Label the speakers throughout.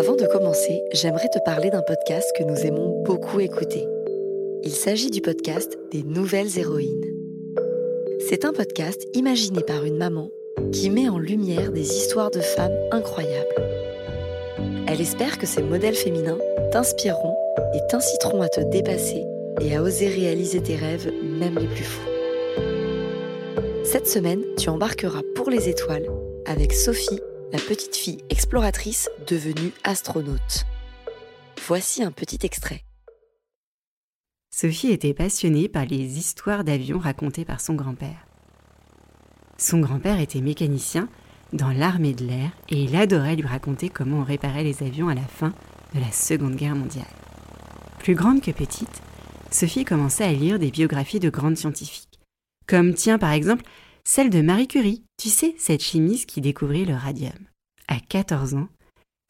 Speaker 1: Avant de commencer, j'aimerais te parler d'un podcast que nous aimons beaucoup écouter. Il s'agit du podcast des Nouvelles Héroïnes. C'est un podcast imaginé par une maman qui met en lumière des histoires de femmes incroyables. Elle espère que ces modèles féminins t'inspireront et t'inciteront à te dépasser et à oser réaliser tes rêves, même les plus fous. Cette semaine, tu embarqueras pour les étoiles avec Sophie, la petite fille exploratrice devenue astronaute. Voici un petit extrait.
Speaker 2: Sophie était passionnée par les histoires d'avions racontées par son grand-père. Son grand-père était mécanicien dans l'armée de l'air et il adorait lui raconter comment on réparait les avions à la fin de la Seconde Guerre mondiale. Plus grande que petite, Sophie commençait à lire des biographies de grandes scientifiques, comme tiens par exemple celle de Marie Curie, tu sais, cette chimiste qui découvrit le radium. À 14 ans,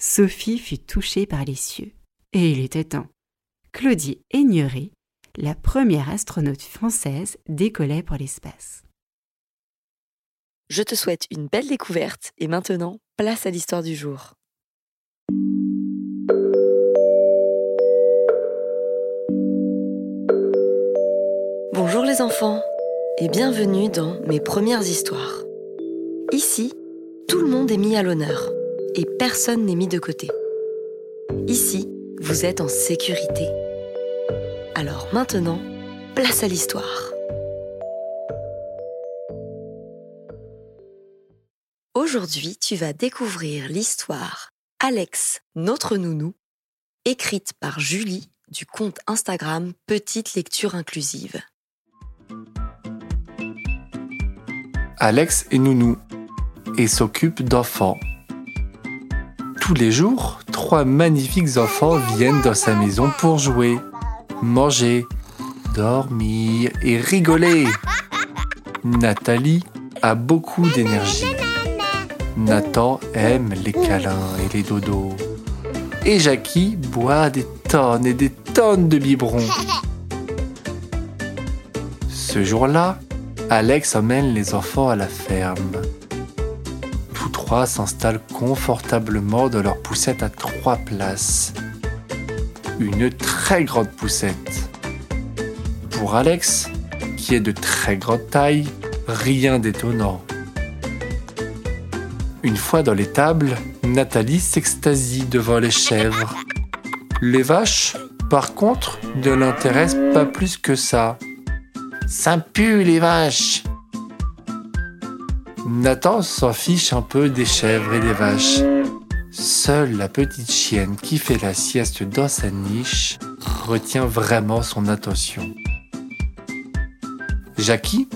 Speaker 2: Sophie fut touchée par les cieux. Et il était temps. Claudie Aigneret, la première astronaute française, décollait pour l'espace.
Speaker 1: Je te souhaite une belle découverte et maintenant, place à l'histoire du jour. Bonjour les enfants et bienvenue dans mes premières histoires. Ici, tout le monde est mis à l'honneur et personne n'est mis de côté. Ici, vous êtes en sécurité. Alors maintenant, place à l'histoire. Aujourd'hui, tu vas découvrir l'histoire Alex, notre nounou, écrite par Julie du compte Instagram Petite Lecture Inclusive.
Speaker 3: Alex est nounou et s'occupe d'enfants. Tous les jours, trois magnifiques enfants viennent dans sa maison pour jouer, manger, dormir et rigoler. Nathalie a beaucoup d'énergie. Nathan aime les câlins et les dodos. Et Jackie boit des tonnes et des tonnes de biberons. Ce jour-là, Alex emmène les enfants à la ferme. Tous trois s'installent confortablement dans leur poussette à trois places. Une très grande poussette. Pour Alex, qui est de très grande taille, rien d'étonnant. Une fois dans l'étable, Nathalie s'extasie devant les chèvres. Les vaches, par contre, ne l'intéressent pas plus que ça. Ça pue les vaches Nathan s'en fiche un peu des chèvres et des vaches. Seule la petite chienne qui fait la sieste dans sa niche retient vraiment son attention. Jackie,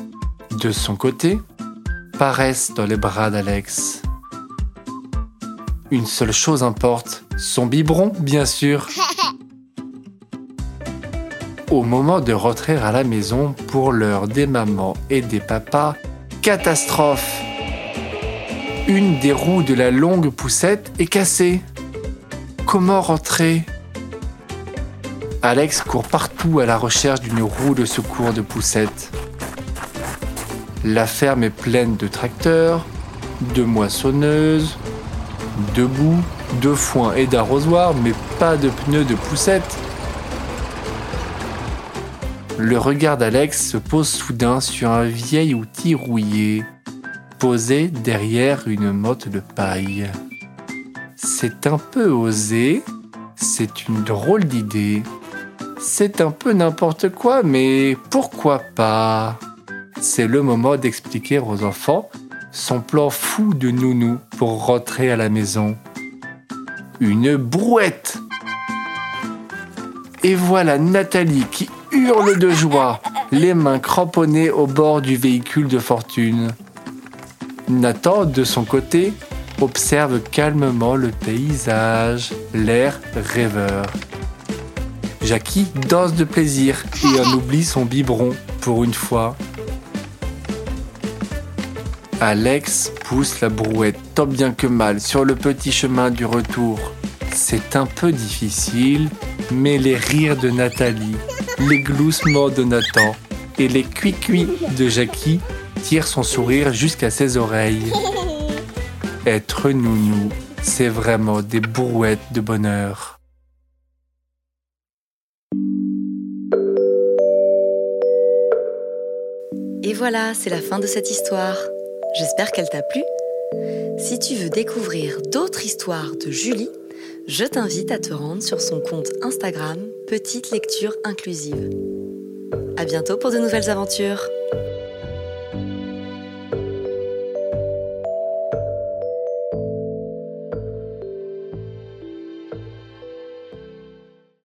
Speaker 3: de son côté, paraisse dans les bras d'Alex. Une seule chose importe, son biberon, bien sûr. Au moment de rentrer à la maison, pour l'heure des mamans et des papas, catastrophe Une des roues de la longue poussette est cassée. Comment rentrer? Alex court partout à la recherche d'une roue de secours de poussette. La ferme est pleine de tracteurs, de moissonneuses, de boue, de foin et d'arrosoirs, mais pas de pneus de poussette. Le regard d'Alex se pose soudain sur un vieil outil rouillé, posé derrière une motte de paille. C'est un peu osé, c'est une drôle d'idée. C'est un peu n'importe quoi, mais pourquoi pas? C'est le moment d'expliquer aux enfants son plan fou de nounou pour rentrer à la maison. Une brouette Et voilà Nathalie qui hurle de joie, les mains cramponnées au bord du véhicule de fortune. Nathan, de son côté, observe calmement le paysage, l'air rêveur. Jackie danse de plaisir et en oublie son biberon pour une fois. Alex pousse la brouette tant bien que mal sur le petit chemin du retour. C'est un peu difficile, mais les rires de Nathalie, les gloussements de Nathan et les cuits-cuits de Jackie tire son sourire jusqu'à ses oreilles. Être nounou, c'est vraiment des brouettes de bonheur.
Speaker 1: Et voilà, c'est la fin de cette histoire. J'espère qu'elle t'a plu. Si tu veux découvrir d'autres histoires de Julie, je t'invite à te rendre sur son compte Instagram Petite Lecture Inclusive. À bientôt pour de nouvelles aventures.